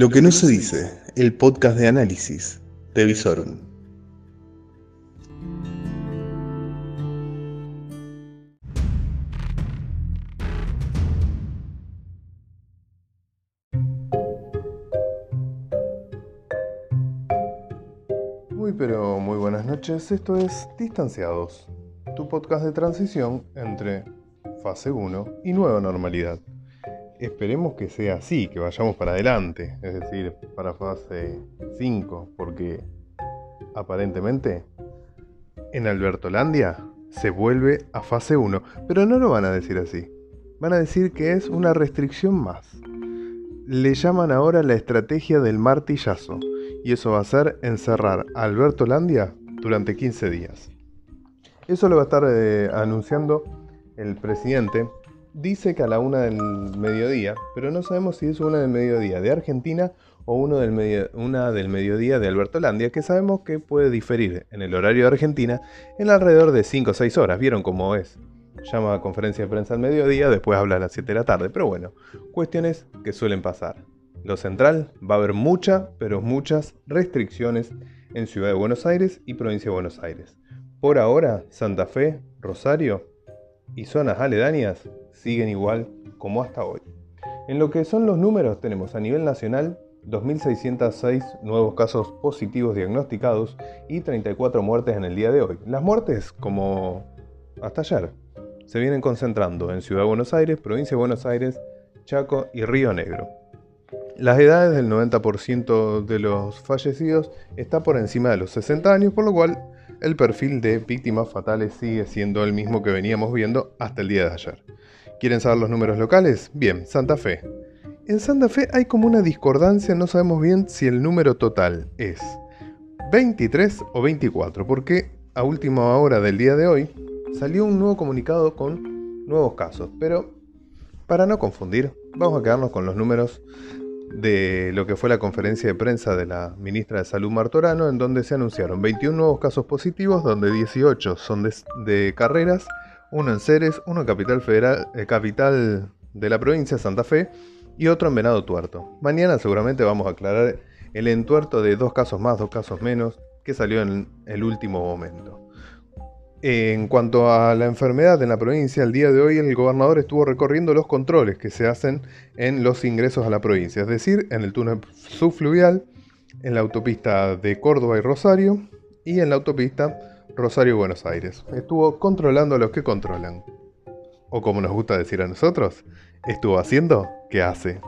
Lo que no se dice, el podcast de análisis de Visorum. Muy pero muy buenas noches, esto es Distanciados, tu podcast de transición entre fase 1 y nueva normalidad esperemos que sea así, que vayamos para adelante, es decir, para fase 5, porque aparentemente en Albertolandia se vuelve a fase 1, pero no lo van a decir así, van a decir que es una restricción más. Le llaman ahora la estrategia del martillazo, y eso va a ser encerrar a Albertolandia durante 15 días. Eso lo va a estar eh, anunciando el presidente dice que a la una del mediodía, pero no sabemos si es una del mediodía de Argentina o una del mediodía de Albertolandia, que sabemos que puede diferir en el horario de Argentina en alrededor de 5 o 6 horas. ¿Vieron cómo es? Llama a conferencia de prensa al mediodía, después habla a las 7 de la tarde, pero bueno, cuestiones que suelen pasar. Lo central, va a haber muchas, pero muchas restricciones en Ciudad de Buenos Aires y Provincia de Buenos Aires. Por ahora, Santa Fe, Rosario y zonas aledañas siguen igual como hasta hoy. En lo que son los números tenemos a nivel nacional 2.606 nuevos casos positivos diagnosticados y 34 muertes en el día de hoy. Las muertes, como hasta ayer, se vienen concentrando en Ciudad de Buenos Aires, Provincia de Buenos Aires, Chaco y Río Negro. Las edades del 90% de los fallecidos está por encima de los 60 años, por lo cual el perfil de víctimas fatales sigue siendo el mismo que veníamos viendo hasta el día de ayer. ¿Quieren saber los números locales? Bien, Santa Fe. En Santa Fe hay como una discordancia, no sabemos bien si el número total es 23 o 24, porque a última hora del día de hoy salió un nuevo comunicado con nuevos casos, pero para no confundir, vamos a quedarnos con los números de lo que fue la conferencia de prensa de la ministra de Salud Martorano, en donde se anunciaron 21 nuevos casos positivos, donde 18 son de, de carreras uno en Ceres, uno en Capital Federal, eh, capital de la provincia Santa Fe y otro en Venado Tuerto. Mañana seguramente vamos a aclarar el entuerto de dos casos más, dos casos menos, que salió en el último momento. En cuanto a la enfermedad en la provincia, el día de hoy el gobernador estuvo recorriendo los controles que se hacen en los ingresos a la provincia, es decir, en el túnel subfluvial, en la autopista de Córdoba y Rosario y en la autopista Rosario, Buenos Aires. Estuvo controlando a los que controlan. O como nos gusta decir a nosotros, estuvo haciendo que hace.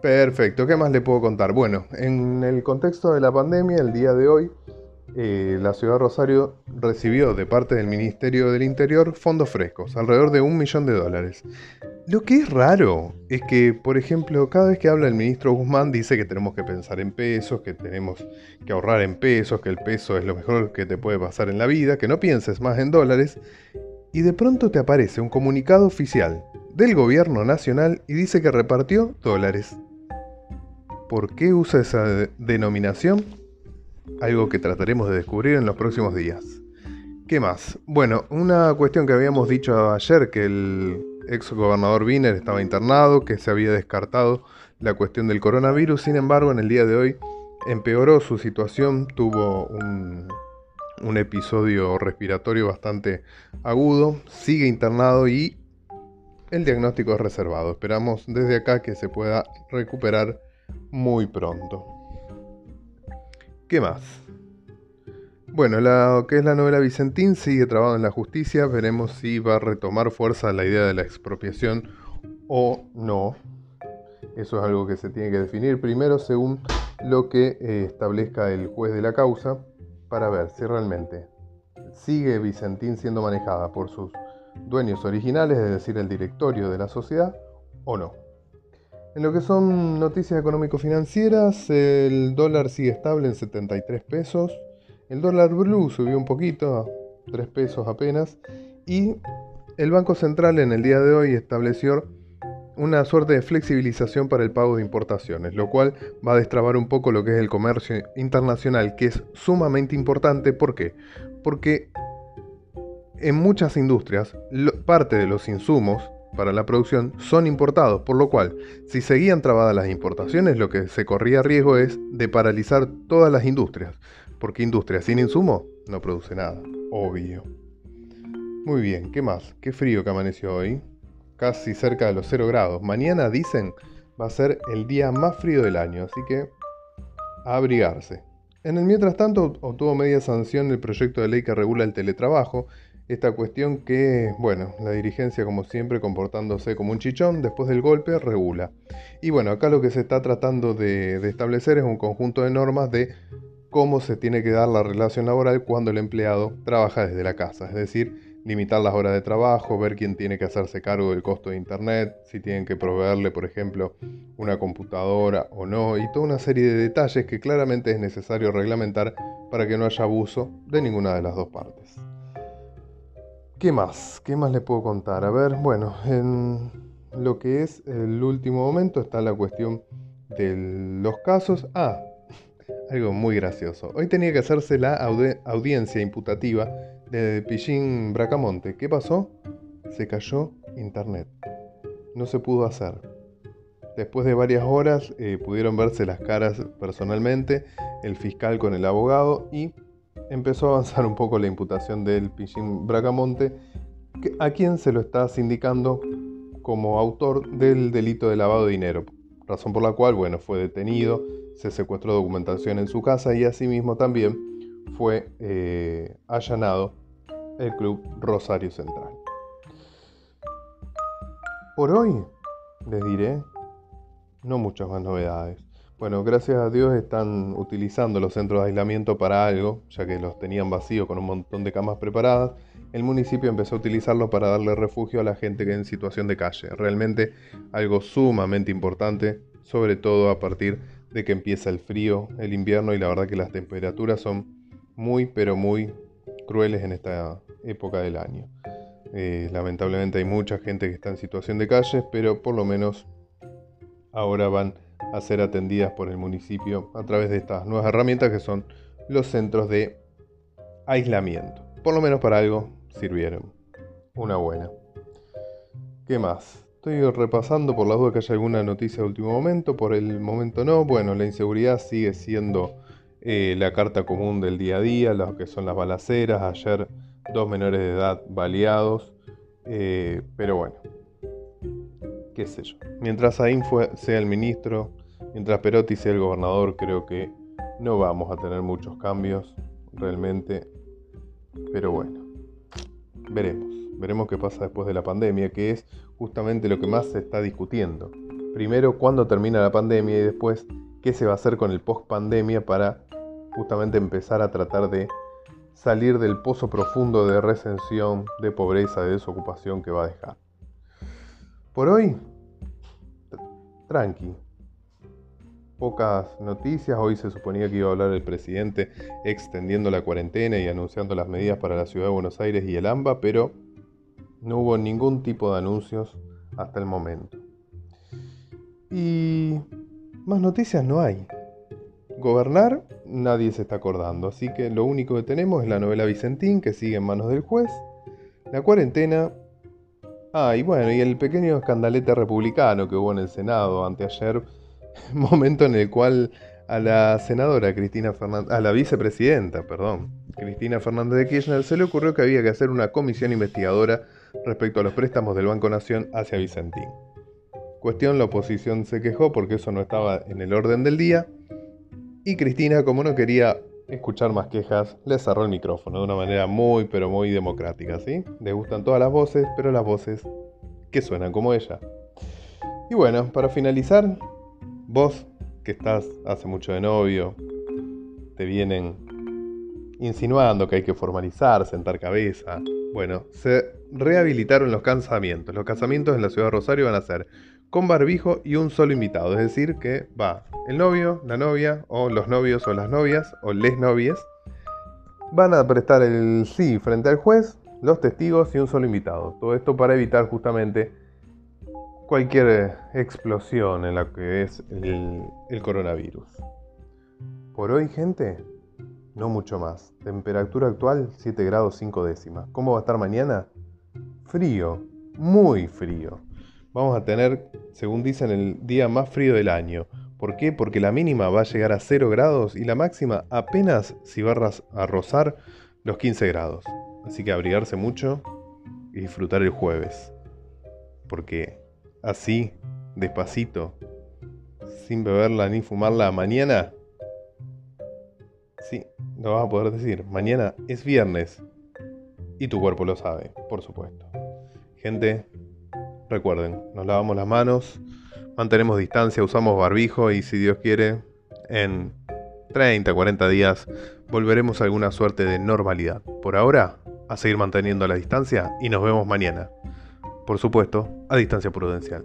Perfecto, ¿qué más le puedo contar? Bueno, en el contexto de la pandemia, el día de hoy, eh, la ciudad de Rosario recibió de parte del Ministerio del Interior fondos frescos, alrededor de un millón de dólares. Lo que es raro es que, por ejemplo, cada vez que habla el ministro Guzmán dice que tenemos que pensar en pesos, que tenemos que ahorrar en pesos, que el peso es lo mejor que te puede pasar en la vida, que no pienses más en dólares, y de pronto te aparece un comunicado oficial del gobierno nacional y dice que repartió dólares. ¿Por qué usa esa denominación? algo que trataremos de descubrir en los próximos días. ¿Qué más? Bueno, una cuestión que habíamos dicho ayer, que el ex gobernador Wiener estaba internado, que se había descartado la cuestión del coronavirus, sin embargo, en el día de hoy empeoró su situación, tuvo un episodio respiratorio bastante agudo, sigue internado y el diagnóstico es reservado. Esperamos desde acá que se pueda recuperar muy pronto. ¿Qué más? Bueno, lo que es la novela Vicentín sigue trabado en la justicia. Veremos si va a retomar fuerza la idea de la expropiación o no. Eso es algo que se tiene que definir primero según lo que eh, establezca el juez de la causa para ver si realmente sigue Vicentín siendo manejada por sus dueños originales, es decir, el directorio de la sociedad, o no. En lo que son noticias económico-financieras, el dólar sigue estable en 73 pesos. El dólar blue subió un poquito, a 3 pesos apenas. Y el Banco Central en el día de hoy estableció una suerte de flexibilización para el pago de importaciones, lo cual va a destrabar un poco lo que es el comercio internacional, que es sumamente importante. ¿Por qué? Porque en muchas industrias parte de los insumos para la producción son importados, por lo cual, si seguían trabadas las importaciones, lo que se corría riesgo es de paralizar todas las industrias, porque industria sin insumo no produce nada, obvio. Muy bien, ¿qué más? Qué frío que amaneció hoy. Casi cerca de los 0 grados. Mañana dicen va a ser el día más frío del año, así que a abrigarse. En el mientras tanto, obtuvo media sanción el proyecto de ley que regula el teletrabajo, esta cuestión que, bueno, la dirigencia como siempre comportándose como un chichón, después del golpe regula. Y bueno, acá lo que se está tratando de, de establecer es un conjunto de normas de cómo se tiene que dar la relación laboral cuando el empleado trabaja desde la casa, es decir, limitar las horas de trabajo, ver quién tiene que hacerse cargo del costo de Internet, si tienen que proveerle, por ejemplo, una computadora o no, y toda una serie de detalles que claramente es necesario reglamentar para que no haya abuso de ninguna de las dos partes. ¿Qué más? ¿Qué más le puedo contar? A ver, bueno, en lo que es el último momento está la cuestión de los casos. Ah, algo muy gracioso. Hoy tenía que hacerse la audiencia imputativa de Pichín Bracamonte. ¿Qué pasó? Se cayó internet. No se pudo hacer. Después de varias horas eh, pudieron verse las caras personalmente, el fiscal con el abogado y empezó a avanzar un poco la imputación del Pichín Bracamonte, a quien se lo está sindicando como autor del delito de lavado de dinero, razón por la cual, bueno, fue detenido, se secuestró documentación en su casa y asimismo también fue eh, allanado el club Rosario Central. Por hoy, les diré, no muchas más novedades. Bueno, gracias a Dios están utilizando los centros de aislamiento para algo, ya que los tenían vacíos con un montón de camas preparadas. El municipio empezó a utilizarlos para darle refugio a la gente que en situación de calle. Realmente algo sumamente importante, sobre todo a partir de que empieza el frío, el invierno y la verdad que las temperaturas son muy pero muy crueles en esta época del año. Eh, lamentablemente hay mucha gente que está en situación de calle, pero por lo menos ahora van a ser atendidas por el municipio a través de estas nuevas herramientas que son los centros de aislamiento. Por lo menos para algo sirvieron. Una buena. ¿Qué más? Estoy repasando por la duda que haya alguna noticia de último momento. Por el momento no. Bueno, la inseguridad sigue siendo eh, la carta común del día a día, lo que son las balaceras. Ayer dos menores de edad baleados. Eh, pero bueno, qué sé yo. Mientras Aín sea el ministro, mientras Perotti sea el gobernador, creo que no vamos a tener muchos cambios realmente. Pero bueno, veremos. Veremos qué pasa después de la pandemia, que es justamente lo que más se está discutiendo. Primero, cuándo termina la pandemia y después, qué se va a hacer con el post pandemia para justamente empezar a tratar de salir del pozo profundo de recensión, de pobreza, de desocupación que va a dejar. Por hoy, tranqui. Pocas noticias. Hoy se suponía que iba a hablar el presidente extendiendo la cuarentena y anunciando las medidas para la ciudad de Buenos Aires y el AMBA, pero no hubo ningún tipo de anuncios hasta el momento. Y más noticias no hay gobernar, nadie se está acordando. Así que lo único que tenemos es la novela Vicentín, que sigue en manos del juez. La cuarentena. Ah, y bueno, y el pequeño escandalete republicano que hubo en el Senado anteayer. Momento en el cual a la senadora Cristina Fernández, a la vicepresidenta, perdón, Cristina Fernández de Kirchner, se le ocurrió que había que hacer una comisión investigadora respecto a los préstamos del Banco Nación hacia Vicentín. Cuestión, la oposición se quejó porque eso no estaba en el orden del día y Cristina, como no quería escuchar más quejas, le cerró el micrófono de una manera muy, pero muy democrática, ¿sí? Le gustan todas las voces, pero las voces que suenan como ella. Y bueno, para finalizar, vos que estás hace mucho de novio, te vienen insinuando que hay que formalizar, sentar cabeza. Bueno, se rehabilitaron los casamientos. Los casamientos en la ciudad de Rosario van a ser con barbijo y un solo invitado. Es decir, que va el novio, la novia, o los novios o las novias, o les novias. Van a prestar el sí frente al juez, los testigos y un solo invitado. Todo esto para evitar justamente cualquier explosión en la que es el, el coronavirus. Por hoy, gente, no mucho más. Temperatura actual 7 grados 5 décimas. ¿Cómo va a estar mañana? Frío, muy frío. vamos a tener, según dicen, el día más frío del año. ¿Por qué? Porque la mínima va a llegar a 0 grados y la máxima apenas si va a rozar los 15 grados. Así que abrigarse mucho y disfrutar el jueves. Porque así, despacito, sin beberla ni fumarla mañana, sí, lo vas a poder decir. Mañana es viernes y tu cuerpo lo sabe, por supuesto. Gente, recuerden, nos lavamos las manos, mantenemos distancia, usamos barbijo y si Dios quiere, en 30, 40 días volveremos a alguna suerte de normalidad. Por ahora, a seguir manteniendo la distancia y nos vemos mañana. Por supuesto, a distancia prudencial.